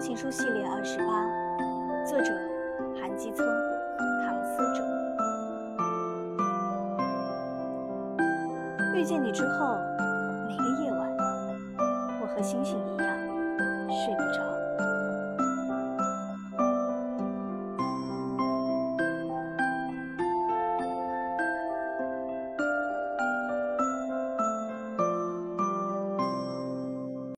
情书系列二十八作者韩基聪唐思哲。遇见你之后每个夜晚我和星星一样睡不着。